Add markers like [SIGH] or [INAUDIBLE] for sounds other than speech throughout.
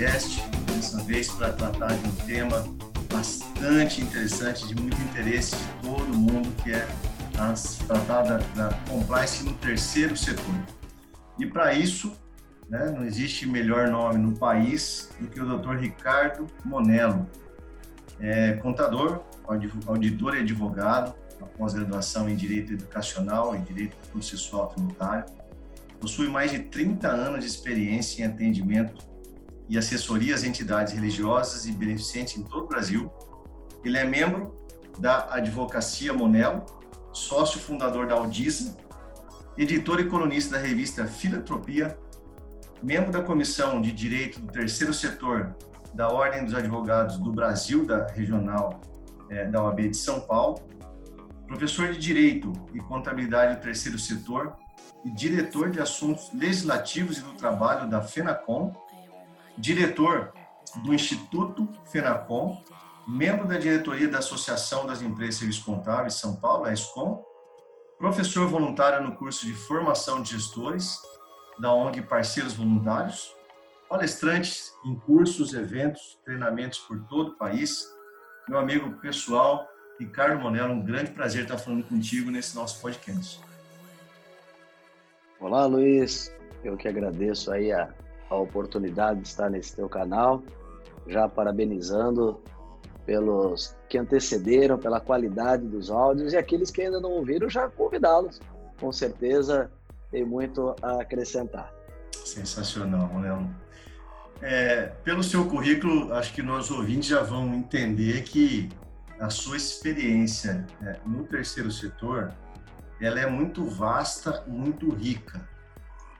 podcast, dessa vez para tratar de um tema bastante interessante, de muito interesse de todo mundo, que é a tratar da, da compliance no terceiro setor. E para isso, né, não existe melhor nome no país do que o Dr. Ricardo Monello, é contador, auditor e advogado, pós-graduação em Direito Educacional e Direito Processual Tributário. Possui mais de 30 anos de experiência em atendimento e assessoria às entidades religiosas e beneficentes em todo o Brasil. Ele é membro da Advocacia Monelo, sócio fundador da Audisa, editor e colunista da revista Filantropia, membro da Comissão de Direito do Terceiro Setor da Ordem dos Advogados do Brasil, da Regional é, da OAB de São Paulo, professor de Direito e Contabilidade do Terceiro Setor e diretor de Assuntos Legislativos e do Trabalho da FENACOM, diretor do Instituto FENACOM, membro da diretoria da Associação das Empresas Serviços Contábeis São Paulo, a ESCOM, professor voluntário no curso de formação de gestores da ONG Parceiros Voluntários, palestrantes em cursos, eventos, treinamentos por todo o país. Meu amigo pessoal, Ricardo Monello, um grande prazer estar falando contigo nesse nosso podcast. Olá, Luiz. Eu que agradeço aí a, a oportunidade de estar nesse teu canal, já parabenizando pelos que antecederam, pela qualidade dos áudios e aqueles que ainda não ouviram, já convidá-los. Com certeza tem muito a acrescentar. Sensacional, Monello. É, pelo seu currículo, acho que nós ouvintes já vão entender que a sua experiência é, no terceiro setor, ela é muito vasta, muito rica,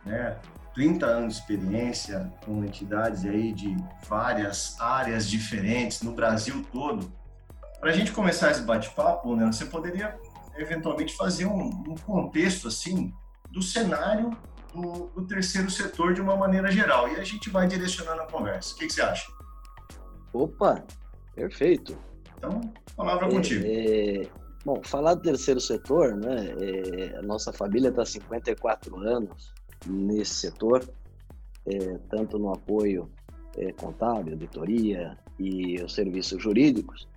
né? 30 anos de experiência com entidades aí de várias áreas diferentes no Brasil todo. Para a gente começar esse bate-papo, né, você poderia eventualmente fazer um, um contexto assim do cenário do, do, terceiro setor de uma maneira geral e a gente vai direcionando a conversa. O que, que você acha? Opa, perfeito. Então, palavra é, contigo. É, bom, falar do terceiro setor, né? É, a nossa família está há 54 anos nesse setor, é, tanto no apoio é, contábil, auditoria e os serviços jurídicos,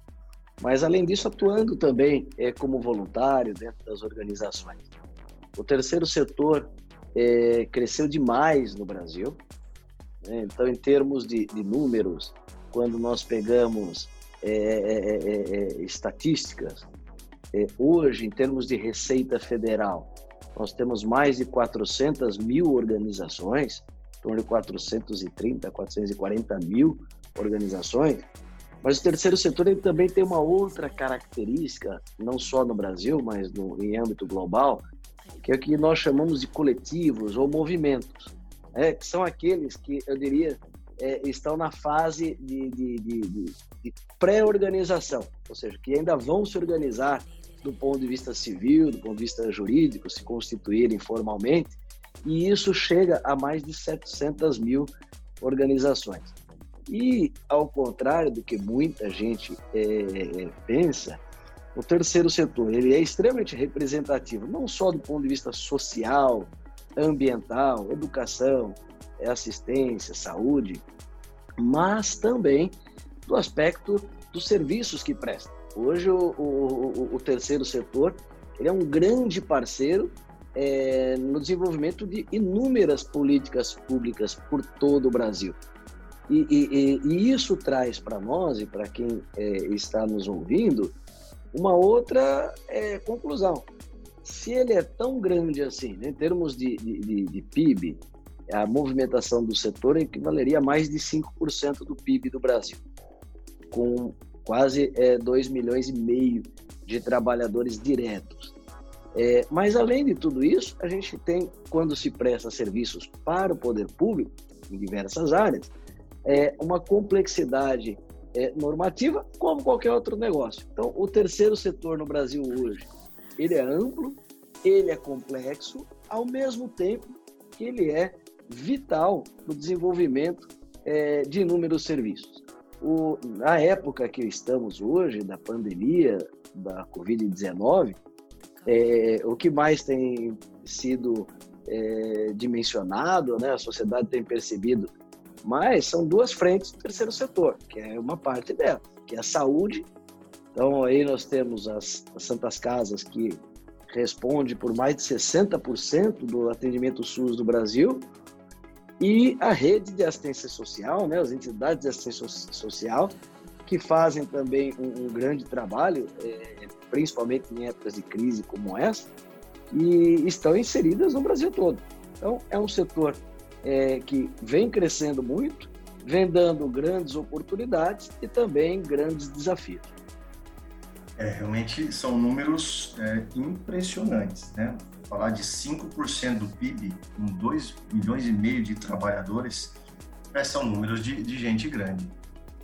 mas além disso atuando também é, como voluntário dentro das organizações. O terceiro setor é, cresceu demais no Brasil. Né? Então, em termos de, de, números, quando nós pegamos é, é, é, estatísticas, hoje, em termos de receita federal, nós temos mais de 400 mil organizações, em torno de 430, 440 mil organizações, mas o terceiro setor ele também tem uma outra característica, não só no Brasil, mas no, em âmbito global, que é o que nós chamamos de coletivos ou movimentos, é, que são aqueles que, eu diria, é, estão na fase de, de, de, de pré-organização, ou seja, que ainda vão se organizar do ponto de vista civil, do ponto de vista jurídico, se constituírem formalmente, e isso chega a mais de 700 mil organizações. E, ao contrário do que muita gente é, pensa, o terceiro setor ele é extremamente representativo, não só do ponto de vista social, ambiental, educação, assistência, saúde, mas também do aspecto dos serviços que presta. Hoje o, o, o terceiro setor ele é um grande parceiro é, no desenvolvimento de inúmeras políticas públicas por todo o Brasil. E, e, e isso traz para nós e para quem é, está nos ouvindo uma outra é, conclusão. Se ele é tão grande assim, né, em termos de, de, de, PIB, a movimentação do setor equivaleria a mais de 5% do PIB do Brasil, com quase é, 2 milhões e meio de trabalhadores diretos. É, mas, além de tudo isso, a gente tem, quando se presta serviços para o poder público, em diversas áreas, é, uma complexidade é, normativa, como qualquer outro negócio. Então, o terceiro setor no Brasil hoje, ele é amplo, ele é complexo, ao mesmo tempo que ele é vital no desenvolvimento é, de inúmeros serviços. O, na época que estamos hoje, da pandemia da Covid-19, é, o que mais tem sido é, dimensionado, né, a sociedade tem percebido Mas são duas frentes do terceiro setor, que é uma parte dela, que é a saúde. Então aí nós temos as, as Santas Casas, que responde por mais de 60% do atendimento SUS do Brasil, e a rede de assistência social, né, as entidades de assistência social, que fazem também um, um grande trabalho, é, principalmente em épocas de crise como essa, e estão inseridas no Brasil todo. Então, é um setor é, que vem crescendo muito, vem dando grandes oportunidades e também grandes desafios. É, realmente são números é, impressionantes, né? Falar de 5% do PIB, com 2 milhões e meio de trabalhadores, é, são números de, de gente grande.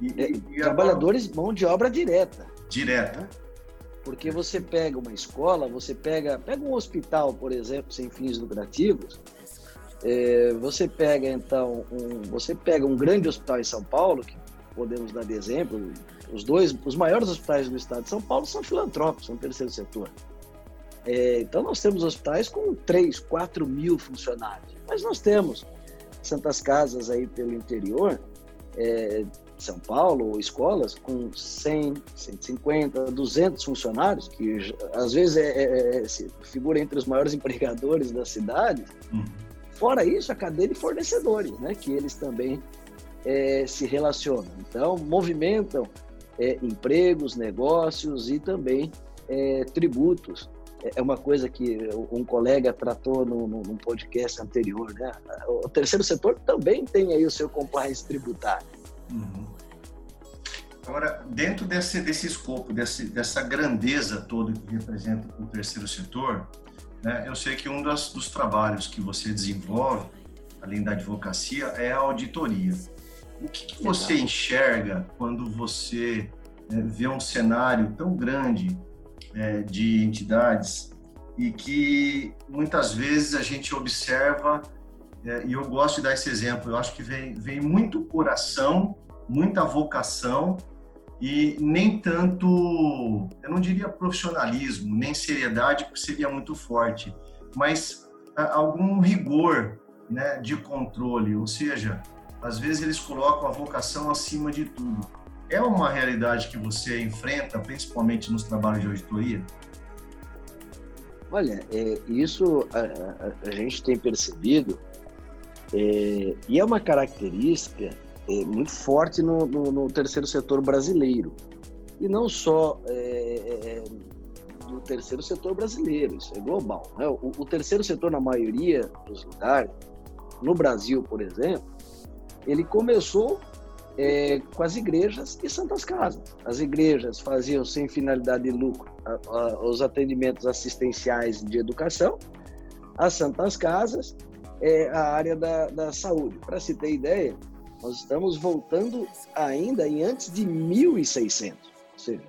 E, é, e trabalhadores, mão de obra direta. Direta. Porque você pega uma escola, você pega, pega um hospital, por exemplo, sem fins lucrativos, é, você pega então um, você pega um grande hospital em São Paulo, que podemos dar de exemplo, os dois, os maiores hospitais do estado de São Paulo são filantrópicos, são terceiro setor. É, então nós temos hospitais com 3, 4 mil funcionários, mas nós temos santas casas aí pelo interior, é, São Paulo, escolas com 100, 150, 200 funcionários, que às vezes é, é, é figura entre os maiores [LAUGHS] empregadores da cidade. Uhum. Fora isso, a cadeia de fornecedores, né, que eles também é, se relacionam. Então, movimentam é, empregos, negócios e também é, tributos. É, é uma coisa que um colega tratou no, no, num podcast anterior. Né? O terceiro setor também tem aí o seu compliance tributário. Uhum. Agora, dentro desse, desse escopo, desse, dessa grandeza toda que representa o terceiro setor, né, eu sei que um das, dos trabalhos que você desenvolve, além da advocacia, é a auditoria. O que, que você enxerga quando você é, vê um cenário tão grande é, de entidades e que muitas vezes a gente observa, é, e eu gosto de dar esse exemplo, eu acho que vem, vem muito coração, muita vocação e nem tanto, eu não diria profissionalismo, nem seriedade, porque seria muito forte, mas algum rigor né, de controle, ou seja, às vezes eles colocam a vocação acima de tudo. É uma realidade que você enfrenta, principalmente nos trabalhos de auditoria? Olha, é, isso a, a, a, gente tem percebido é, e é uma característica é, muito forte no, no, no, terceiro setor brasileiro. E não só é, é, é, no terceiro setor brasileiro, isso é global. Né? O, o terceiro setor, na maioria dos lugares, no Brasil, por exemplo, ele começou é, com as igrejas e santas casas. As igrejas faziam sem finalidade de lucro a, a, os atendimentos assistenciais de educação, as santas casas, é, a área da, da saúde. Para se ter ideia, nós estamos voltando ainda em antes de 1600. Ou seja,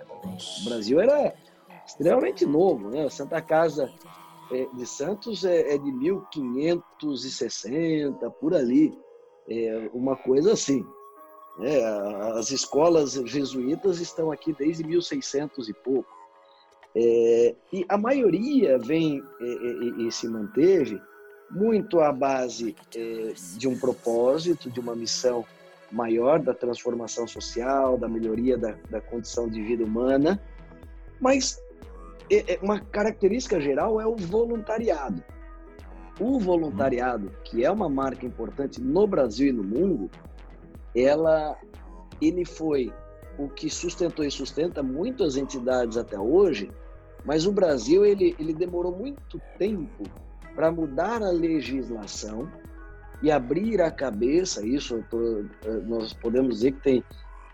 o Brasil era extremamente novo, né? A Santa Casa é, de Santos é, é de 1560, por ali é uma coisa assim. Né? As escolas jesuítas estão aqui desde 1600 e pouco. É, e a maioria vem e, e, e, se manteve muito à base é, de um propósito, de uma missão maior da transformação social, da melhoria da, da condição de vida humana, mas é, é uma característica geral é o voluntariado. O voluntariado, que é uma marca importante no Brasil e no mundo, ela, ele foi o que sustentou e sustenta muitas entidades até hoje, mas o Brasil ele, ele demorou muito tempo para mudar a legislação e abrir a cabeça. Isso tô, eh, nós podemos dizer que tem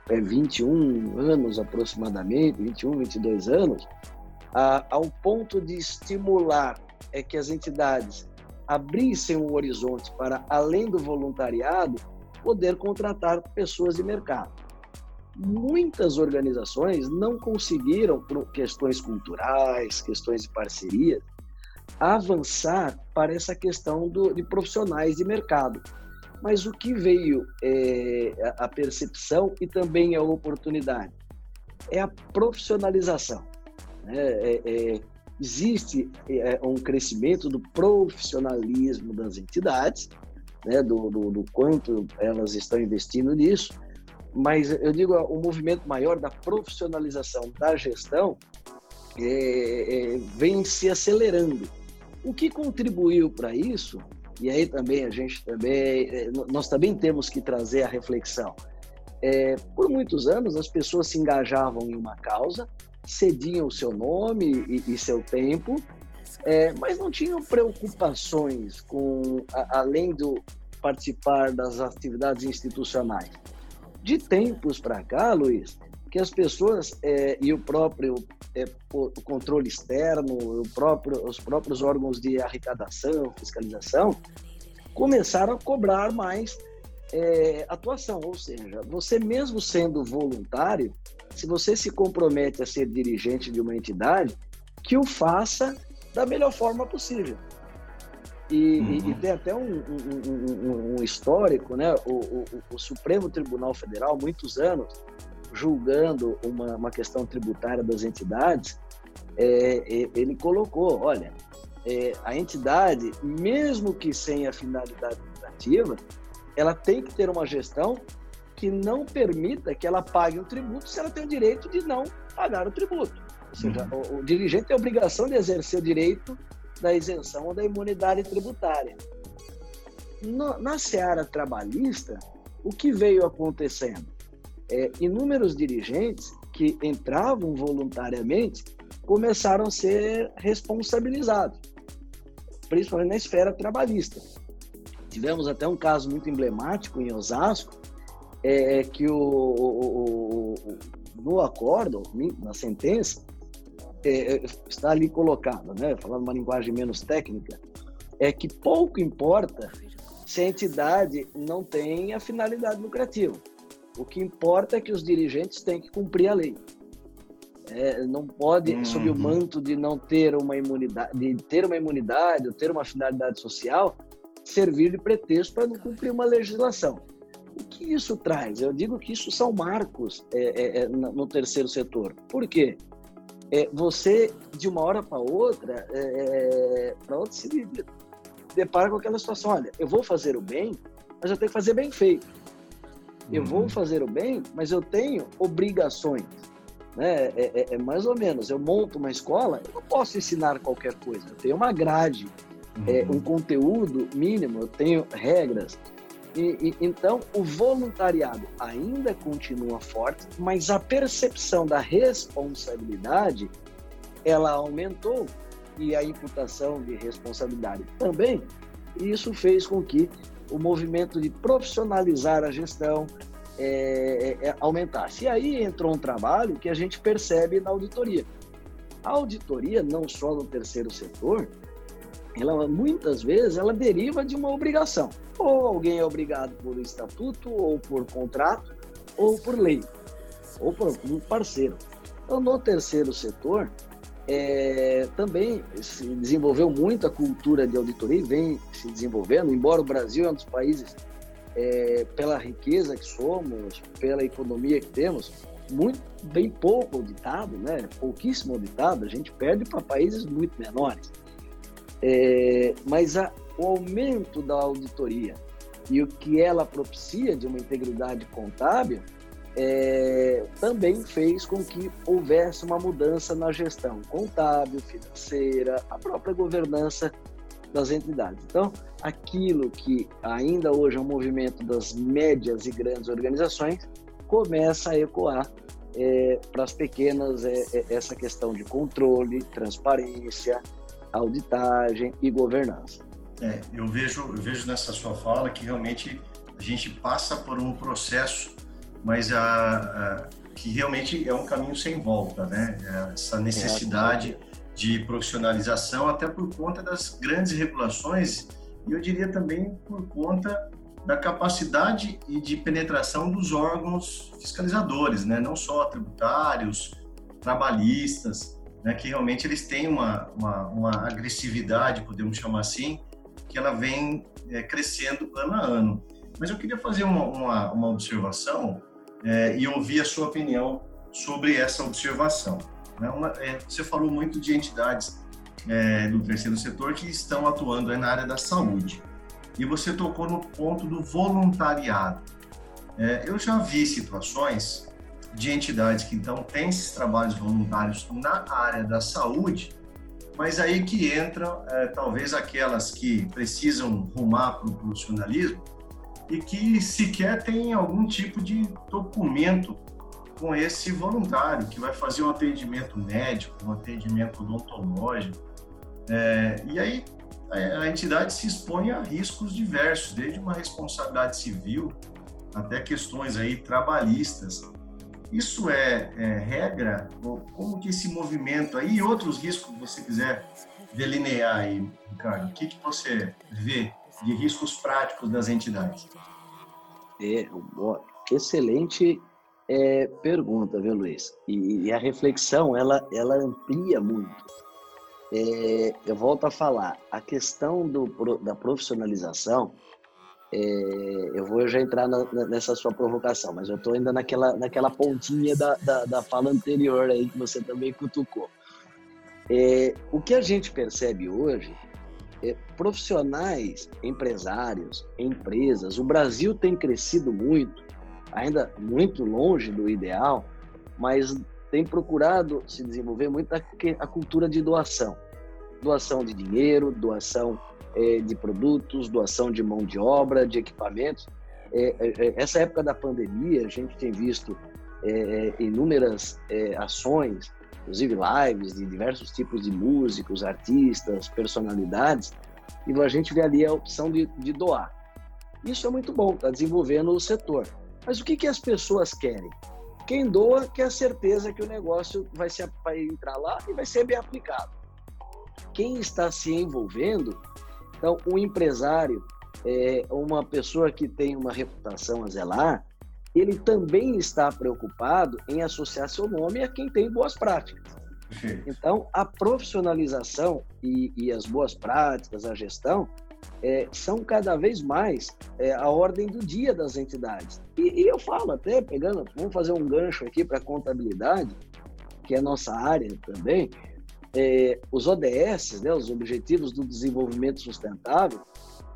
é, 21 anos aproximadamente, 21, 22 anos, a, ao ponto de estimular é que as entidades abrissem um horizonte para, além do voluntariado, poder contratar pessoas de mercado. Muitas organizações não conseguiram, por questões culturais, questões de parceria, avançar para essa questão do, de profissionais de mercado. Mas o que veio é, a percepção e também a oportunidade é a profissionalização. Né? É, é, existe é, um crescimento do profissionalismo das entidades né, do, do, do quanto elas estão investindo nisso, mas eu digo o movimento maior da profissionalização da gestão é, é, vem se acelerando. O que contribuiu para isso? E aí também a gente também é, nós também temos que trazer a reflexão. É, por muitos anos as pessoas se engajavam em uma causa, cediam o seu nome e, e seu tempo, é, mas não tinham preocupações com a, além do participar das atividades institucionais de tempos para cá, Luiz, que as pessoas é, e o próprio é, o controle externo, o próprio, os próprios órgãos de arrecadação, fiscalização, começaram a cobrar mais é, atuação. Ou seja, você mesmo sendo voluntário, se você se compromete a ser dirigente de uma entidade, que o faça da melhor forma possível. E, uhum. e, e, tem até um, um, um, um histórico, né? O, o, o, Supremo Tribunal Federal, muitos anos, julgando uma, uma questão tributária das entidades, é, é, ele colocou, olha, é, a entidade, mesmo que sem a finalidade lucrativa, ela tem que ter uma gestão que não permita que ela pague um tributo se ela tem o direito de não pagar o tributo. Ou seja, uhum. o, o dirigente tem a obrigação de exercer o direito da isenção ou da imunidade tributária. No, na seara trabalhista, o que veio acontecendo? É, inúmeros dirigentes que entravam voluntariamente começaram a ser responsabilizados, principalmente na esfera trabalhista. Tivemos até um caso muito emblemático em Osasco, é, que o, o, o, no acordo, na sentença, é, é, está ali colocado, né? falando uma linguagem menos técnica, é que pouco importa se a entidade não tem a finalidade lucrativa. O que importa é que os dirigentes têm que cumprir a lei. É, não pode, uhum. sob o manto de não ter uma imunidade, de ter uma imunidade ou ter uma finalidade social, servir de pretexto para não cumprir uma legislação. O que isso traz? Eu digo que isso são marcos é, é, é no terceiro setor. Por quê? é, você, de uma hora para outra, é, é para outra, se depara com aquela situação: olha, eu vou fazer o bem, mas eu tenho que fazer bem feito. Eu uhum. vou fazer o bem, mas eu tenho obrigações. Né? É, é, é, mais ou menos, eu monto uma escola, eu não posso ensinar qualquer coisa. Eu tenho uma grade, é, uhum. um conteúdo mínimo, eu tenho regras. E, e, então, o voluntariado ainda continua forte, mas a percepção da responsabilidade ela aumentou e a imputação de responsabilidade também. E isso fez com que o movimento de profissionalizar a gestão é, é, é aumentasse. E aí entrou um trabalho que a gente percebe na auditoria. A auditoria, não só no terceiro setor, ela muitas vezes ela deriva de uma obrigação. Ou alguém é obrigado por estatuto, ou por contrato, ou por lei, ou por um parceiro. Então, no terceiro setor, é, também se desenvolveu muito a cultura de auditoria, vem se desenvolvendo, embora o Brasil é um dos países, é, pela riqueza que somos, pela economia que temos, muito bem pouco auditado, né? pouquíssimo auditado, a gente perde para países muito menores. É, mas a, o aumento da auditoria e o que ela propicia de uma integridade contábil é, também fez com que houvesse uma mudança na gestão contábil, financeira, a própria governança das entidades. Então, aquilo que ainda hoje é um movimento das médias e grandes organizações começa a ecoar é, para as pequenas é, é essa questão de controle, transparência, auditagem e governança. É, eu vejo, eu vejo nessa sua fala que realmente a gente passa por um processo, mas a, a que realmente é um caminho sem volta, né? É essa necessidade de profissionalização, até por conta das grandes regulações e eu diria também por conta da capacidade e de penetração dos órgãos fiscalizadores, né? Não só tributários, trabalhistas, né, que realmente eles têm uma, uma, uma, agressividade, podemos chamar assim, que ela vem é, crescendo ano a ano. Mas eu queria fazer uma, uma, uma observação é, e ouvir a sua opinião sobre essa observação. Né? Uma, é, você falou muito de entidades é, do terceiro setor que estão atuando na área da saúde. e você tocou no ponto do voluntariado. É, eu já vi situações de entidades que então têm esses trabalhos voluntários na área da saúde, mas aí que entram é, talvez aquelas que precisam rumar para o profissionalismo e que sequer têm algum tipo de documento com esse voluntário que vai fazer um atendimento médico, um atendimento odontológico. É, e aí a entidade se expõe a riscos diversos, desde uma responsabilidade civil até questões aí trabalhistas. Isso é, é regra? Como que esse movimento aí e outros riscos que você quiser delinear aí, Ricardo? O que, que você vê de riscos práticos das entidades? É, excelente é, pergunta, viu, Luiz? E, e, a reflexão, ela, ela amplia muito. É, eu volto a falar, a questão do, da profissionalização, é, eu vou já entrar na, nessa sua provocação, mas eu estou ainda naquela, naquela pontinha da, da, da, fala anterior aí que você também cutucou. É, o que a gente percebe hoje é profissionais, empresários, empresas, o Brasil tem crescido muito, ainda muito longe do ideal, mas tem procurado se desenvolver muito a, a cultura de doação. Doação de dinheiro, doação é, de produtos, doação de mão de obra, de equipamentos. É, é, é essa época da pandemia, a gente tem visto é, inúmeras ações, inclusive lives de diversos tipos de músicos, artistas, personalidades, e a gente vê ali a opção de, de doar. Isso é muito bom, está desenvolvendo o setor. Mas o que, que as pessoas querem? Quem doa quer a certeza que o negócio vai, se, vai entrar lá e vai ser bem aplicado. Quem está se envolvendo, então, um empresário, é, uma pessoa que tem uma reputação a zelar, ele também está preocupado em associar seu nome a quem tem boas práticas. Então, a profissionalização e, e, as boas práticas, a gestão, é, são cada vez mais é, a ordem do dia das entidades. E, e, eu falo até, pegando, vamos fazer um gancho aqui para a contabilidade, que é nossa área também, é, os ODS, né, os Objetivos do Desenvolvimento Sustentável,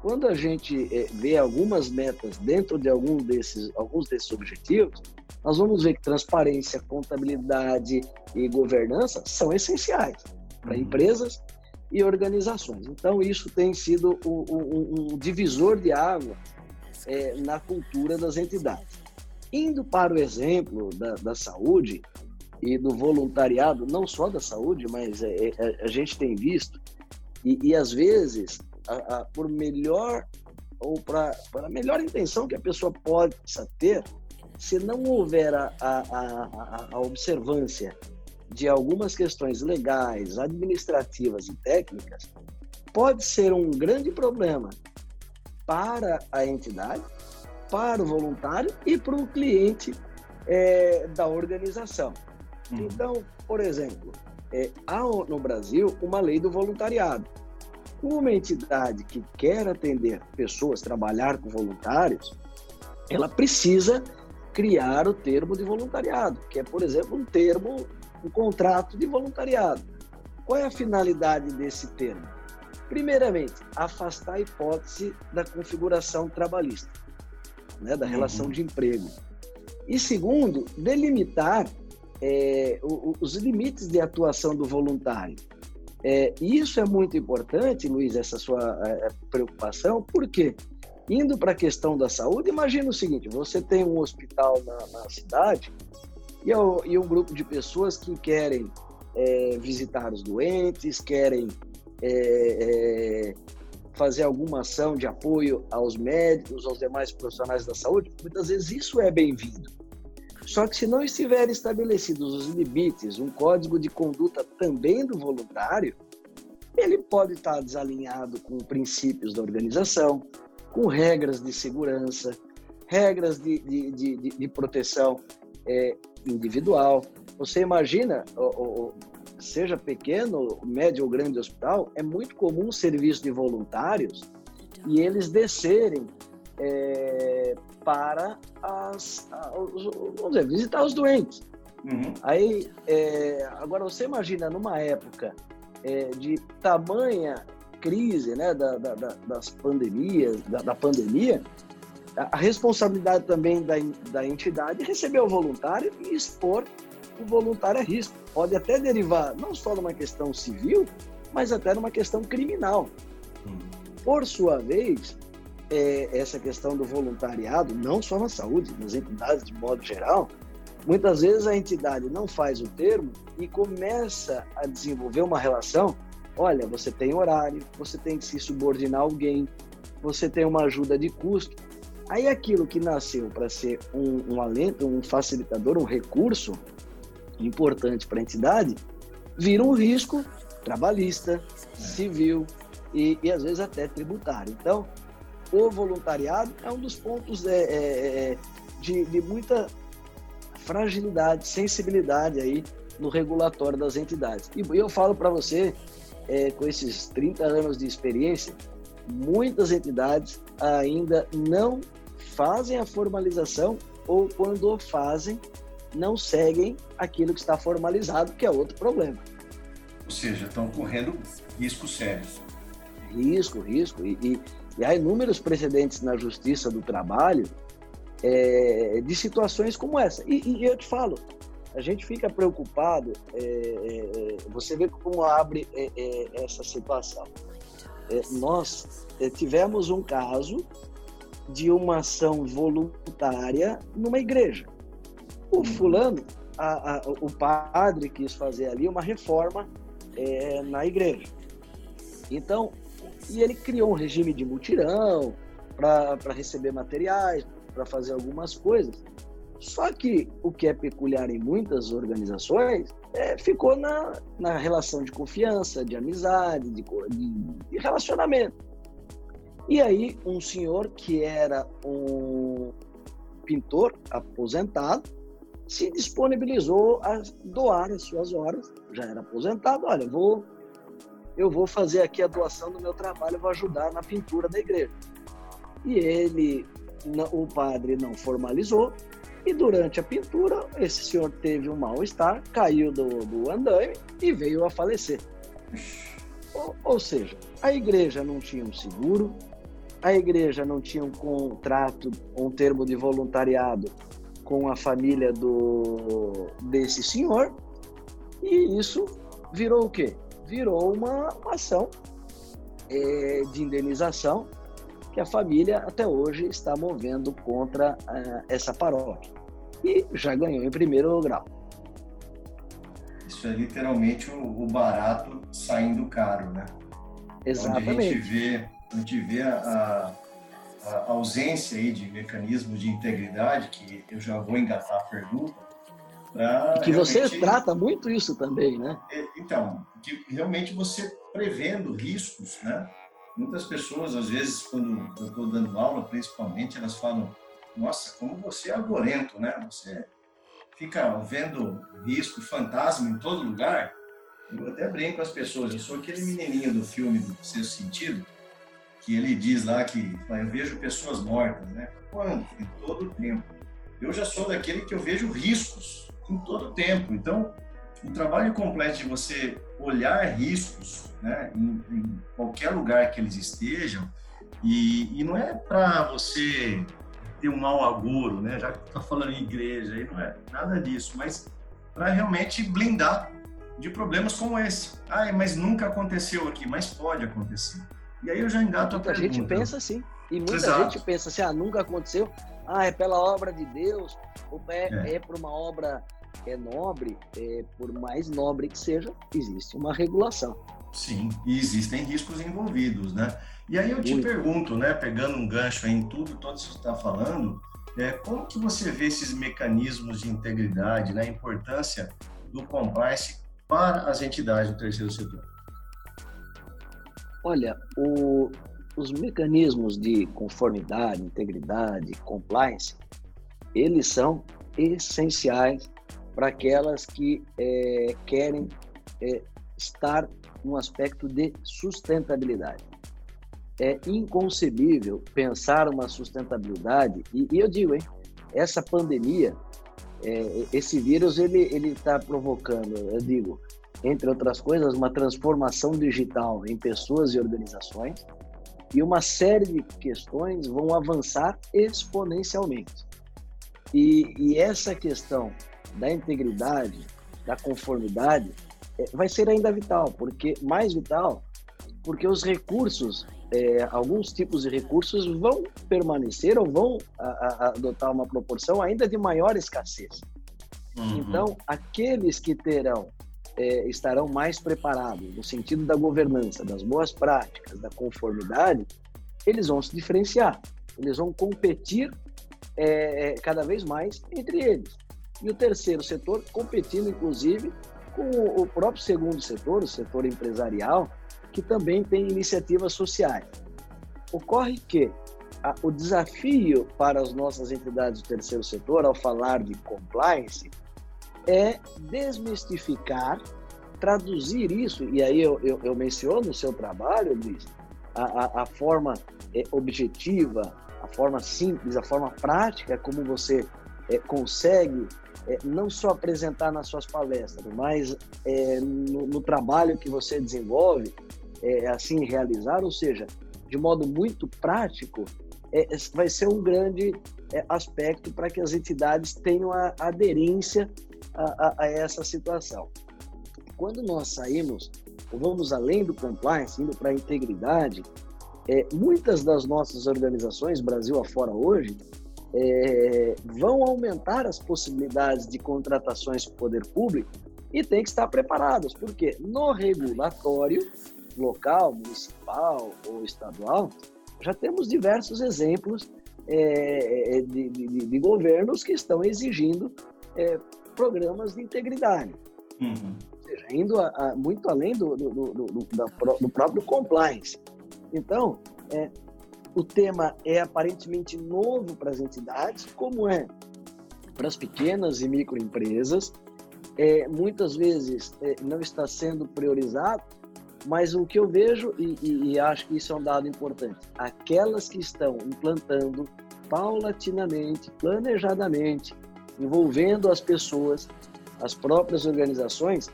quando a gente é, vê algumas metas dentro de algum desses, alguns desses objetivos, nós vamos ver que transparência, contabilidade e governança são essenciais para uhum. empresas e organizações. Então, isso tem sido um, um, um divisor de água é, na cultura das entidades. Indo para o exemplo da, da saúde e do voluntariado, não só da saúde, mas é, é, a gente tem visto, e, e às vezes, a, a, por melhor ou para a melhor intenção que a pessoa possa ter, se não houver a, a, a observância de algumas questões legais, administrativas e técnicas, pode ser um grande problema para a entidade, para o voluntário e para o cliente é, da organização. Uhum. Então, por exemplo, é, há no Brasil uma lei do voluntariado. Uma entidade que quer atender pessoas, trabalhar com voluntários, ela precisa criar o termo de voluntariado, que é, por exemplo, um termo um contrato de voluntariado. Qual é a finalidade desse termo? Primeiramente, afastar a hipótese da configuração trabalhista, né, da relação uhum. de emprego. E segundo, delimitar é, os limites de atuação do voluntário. É, isso é muito importante, Luiz, essa sua é, preocupação, porque indo para a questão da saúde, imagina o seguinte: você tem um hospital na, na cidade e, e um grupo de pessoas que querem é, visitar os doentes, querem é, é, fazer alguma ação de apoio aos médicos, aos demais profissionais da saúde, muitas vezes isso é bem-vindo. Só que se não estiverem estabelecidos os limites, um código de conduta também do voluntário, ele pode estar desalinhado com princípios da organização, com regras de segurança, regras de, de, de, de proteção é, individual. Você imagina, seja pequeno, médio ou grande hospital, é muito comum o serviço de voluntários e eles descerem é, para as, vamos dizer, visitar os doentes. Uhum. Aí, é, agora você imagina numa época é, de tamanha crise, né, da, da, das pandemias, da, da pandemia, a responsabilidade também da, da entidade é receber o voluntário e expor o voluntário a risco. Pode até derivar não só numa questão civil, mas até numa questão criminal. Hum. Por sua vez, é, essa questão do voluntariado, não só na saúde, nas entidades de modo geral, muitas vezes a entidade não faz o termo e começa a desenvolver uma relação. Olha, você tem horário, você tem que se subordinar a alguém, você tem uma ajuda de custo. Aí aquilo que nasceu para ser um, um alento, um facilitador, um recurso importante para a entidade, vira um risco trabalhista, civil e, e, às vezes até tributário. Então, o voluntariado é um dos pontos é, é, é, de, de muita fragilidade, sensibilidade aí no regulatório das entidades. E eu falo para você, é, com esses 30 anos de experiência, muitas entidades ainda não fazem a formalização ou quando fazem, não seguem aquilo que está formalizado, que é outro problema. Ou seja, estão correndo riscos sérios. Risco, risco. E, e, e há inúmeros precedentes na Justiça do Trabalho é, de situações como essa. E, e, eu te falo, a gente fica preocupado, é, é, você vê como abre é, é, essa situação. É, nós tivemos um caso de uma ação voluntária numa igreja. O uhum. fulano, a, a, o padre quis fazer ali uma reforma é, na igreja. Então, e ele criou um regime de mutirão para receber materiais, para fazer algumas coisas. Só que o que é peculiar em muitas organizações é, ficou na, na relação de confiança, de amizade, de, de, relacionamento. E aí, um senhor que era um pintor aposentado se disponibilizou a doar as suas horas, já era aposentado, olha, vou eu vou fazer aqui a doação do meu trabalho, vou ajudar na pintura da igreja. E ele, o padre não formalizou, e durante a pintura, esse senhor teve um mal-estar, caiu do, do andaime e veio a falecer. Ou, ou seja, a igreja não tinha um seguro, a igreja não tinha um contrato, um termo de voluntariado com a família do desse senhor, e isso virou o quê? Virou uma, uma ação é, de indenização que a família até hoje está movendo contra é, essa paróquia. E já ganhou em primeiro grau. Isso é literalmente o, o barato saindo caro, né? Exatamente. Onde a gente vê a gente vê a, a, ausência aí de mecanismo de integridade, que eu já vou engatar a pergunta. E que você trata muito isso também, né? É, então, que realmente você prevendo riscos, né? Muitas pessoas, às vezes, quando eu estou dando aula, principalmente, elas falam: Nossa, como você é agorento, né? Você fica vendo risco, fantasma em todo lugar. Eu até brinco com as pessoas. Eu sou aquele menininho do filme do Sexto Sentido, que ele diz lá que eu vejo pessoas mortas, né? Quando? Em todo o tempo. Eu já sou daquele que eu vejo riscos em todo o tempo. Então, o trabalho completo de você olhar riscos, né, em, em qualquer lugar que eles estejam, e, e não é para você ter um mau agouro, né? Já que está falando em igreja, aí não é nada disso, mas para realmente blindar de problemas como esse. Ah, mas nunca aconteceu aqui, mas pode acontecer. E aí eu já engato muita a pergunta. gente pensa assim. E muita Exato. gente pensa assim, ah, nunca aconteceu. Ah, é pela obra de Deus, ou é, é. é por uma obra é nobre, é, por mais nobre que seja, existe uma regulação. Sim, e existem riscos envolvidos, né? E aí eu te Muito. pergunto, né, pegando um gancho em tudo, todo isso que está falando, é, como que você vê esses mecanismos de integridade, né, a importância do compliance para as entidades do terceiro setor? Olha, o, os mecanismos de conformidade, integridade, compliance, eles são essenciais para aquelas que é, querem é, estar no aspecto de sustentabilidade. É inconcebível pensar uma sustentabilidade, e, e eu digo, hein, essa pandemia, é, esse vírus, ele está provocando, eu digo, entre outras coisas, uma transformação digital em pessoas e organizações, e uma série de questões vão avançar exponencialmente. E, e essa questão da integridade, da conformidade, é, vai ser ainda vital, porque mais vital, porque os recursos, é, alguns tipos de recursos vão permanecer ou vão a, a, adotar uma proporção ainda de maior escassez. Uhum. Então, aqueles que terão é, estarão mais preparados no sentido da governança, das boas práticas, da conformidade, eles vão se diferenciar, eles vão competir é, é cada vez mais entre eles. E o terceiro setor competindo, inclusive, com o próprio segundo setor, o setor empresarial, que também tem iniciativas sociais. Ocorre que a, o desafio para as nossas entidades do terceiro setor, ao falar de compliance, é desmistificar, traduzir isso, e aí eu, eu, eu menciono o seu trabalho, Luiz, a, a, a forma é, objetiva, a forma simples, a forma prática como você é, consegue é, não só apresentar nas suas palestras, mas é, no, no, trabalho que você desenvolve, é, assim realizar, ou seja, de modo muito prático, é, vai ser um grande é, aspecto para que as entidades tenham a aderência a, a, a essa situação. Quando nós saímos, vamos além do compliance, indo para a integridade, é, muitas das nossas organizações, Brasil afora hoje, é, vão aumentar as possibilidades de contratações do poder público e tem que estar preparadas, porque no regulatório local, municipal ou estadual, já temos diversos exemplos é, é de, de, de, governos que estão exigindo é, programas de integridade. Uhum. Ou seja, indo a, a, muito além do, do, do, do, próprio compliance. Então, é, o tema é aparentemente novo para as entidades, como é para as pequenas e microempresas. É, muitas vezes é, não está sendo priorizado, mas o que eu vejo, e, e, e acho que isso é um dado importante, aquelas que estão implantando paulatinamente, planejadamente, envolvendo as pessoas, as próprias organizações,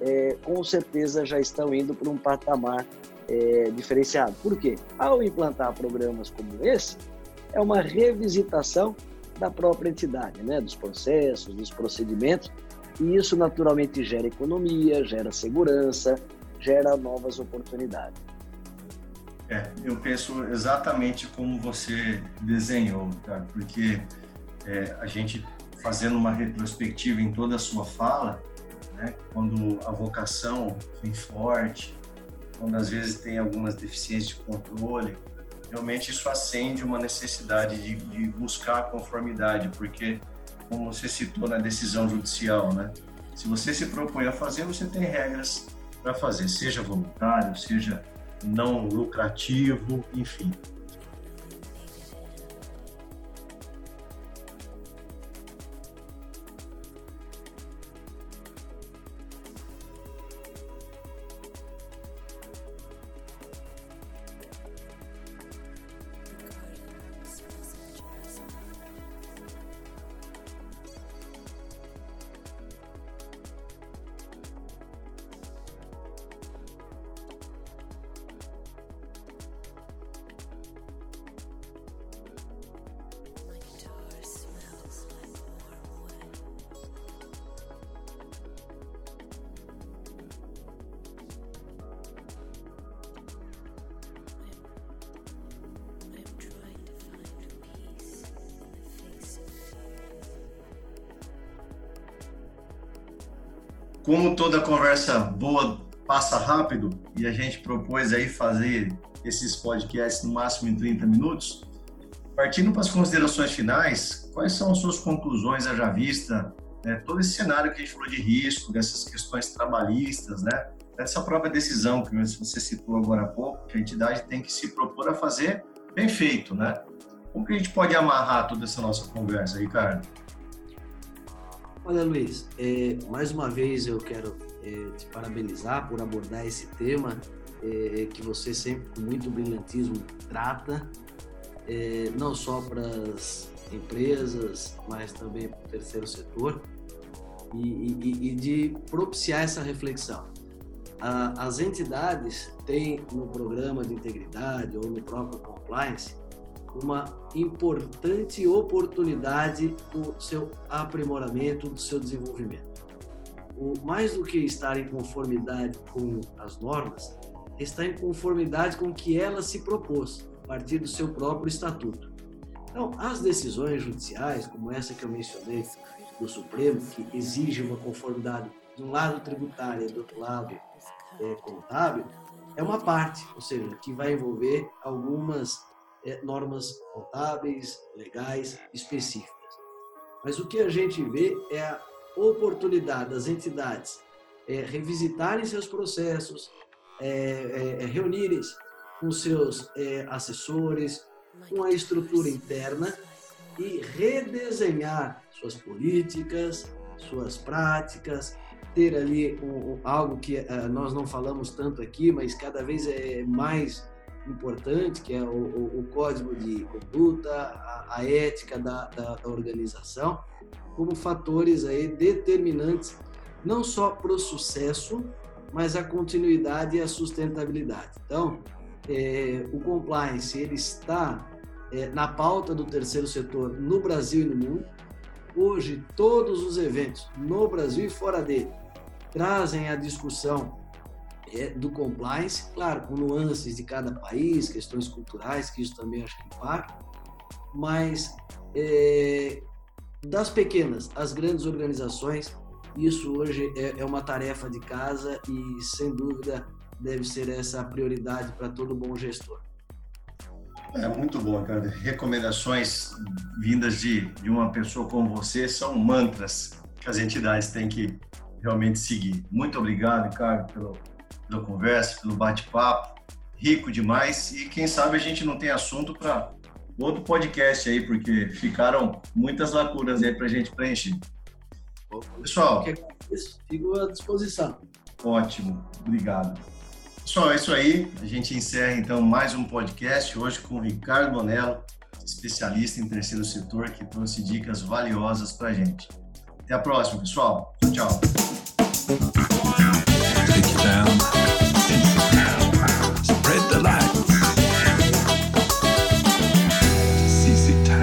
é, com certeza já estão indo para um patamar é, diferenciado. Por quê? Ao implantar programas como esse, é uma revisitação da própria entidade, né? dos processos, dos procedimentos, e isso naturalmente gera economia, gera segurança, gera novas oportunidades. É, eu penso exatamente como você desenhou, porque é, a gente fazendo uma retrospectiva em toda a sua fala, né, quando a vocação vem forte, quando às vezes tem algumas deficiências de controle, realmente isso acende uma necessidade de, de buscar a conformidade, porque, como você citou na decisão judicial, né, se você se propõe a fazer, você tem regras para fazer, seja voluntário, seja não lucrativo, enfim. Como toda conversa boa passa rápido e a gente propôs aí fazer esses podcasts no máximo em 30 minutos, partindo para as considerações finais, quais são as suas conclusões, já vista né, todo esse cenário que a gente falou de risco, dessas questões trabalhistas, né, dessa própria decisão que você citou agora há pouco, que a entidade tem que se propor a fazer bem feito, né? Como que a gente pode amarrar toda essa nossa conversa, Ricardo? Olha, Luiz, é, mais uma vez eu quero é, te parabenizar por abordar esse tema é, que você sempre com muito brilhantismo trata, é, não só para as empresas, mas também para o terceiro setor. e, e, e de propiciar essa reflexão. as entidades têm no programa de integridade ou no próprio compliance uma importante oportunidade do seu aprimoramento, do seu desenvolvimento. O, mais do que estar em conformidade com as normas, está em conformidade com o que ela se propôs, a partir do seu próprio estatuto. Então, as decisões judiciais, como essa que eu mencionei do Supremo, que exige uma conformidade de um lado tributária do outro lado é, contábil, é uma parte, ou seja, que vai envolver algumas é, normas contábeis, legais, específicas. Mas o que a gente vê é a oportunidade das entidades é, revisitarem seus processos, é, é, é reunirem-se com seus é, assessores, com a estrutura interna e redesenhar suas políticas, suas práticas, ter ali um, um, algo que uh, nós não falamos tanto aqui, mas cada vez é mais importante, que é o, o, o código de conduta, a, a ética da, da, da, organização, como fatores aí determinantes não só para o sucesso, mas a continuidade e a sustentabilidade. Então, é, o compliance ele está é, na pauta do terceiro setor no Brasil e no mundo. Hoje, todos os eventos no Brasil e fora dele trazem a discussão é, do compliance, claro, com nuances de cada país, questões culturais, que isso também acho que impacta, mas é, das pequenas às grandes organizações, isso hoje é, é uma tarefa de casa e, sem dúvida, deve ser essa a prioridade para todo bom gestor. É muito bom, cara. Recomendações vindas de, de uma pessoa como você são mantras que as entidades têm que realmente seguir. Muito obrigado, Ricardo, pelo, pela conversa, pelo bate-papo. Rico demais. E quem sabe a gente não tem assunto para outro podcast aí, porque ficaram muitas lacunas aí para a gente preencher. Pessoal. Fico à disposição. Ótimo, obrigado. Pessoal, é isso aí. A gente encerra então mais um podcast hoje com o Ricardo Bonello, especialista em terceiro setor, que trouxe dicas valiosas para a gente. Até a próxima, pessoal. Tchau.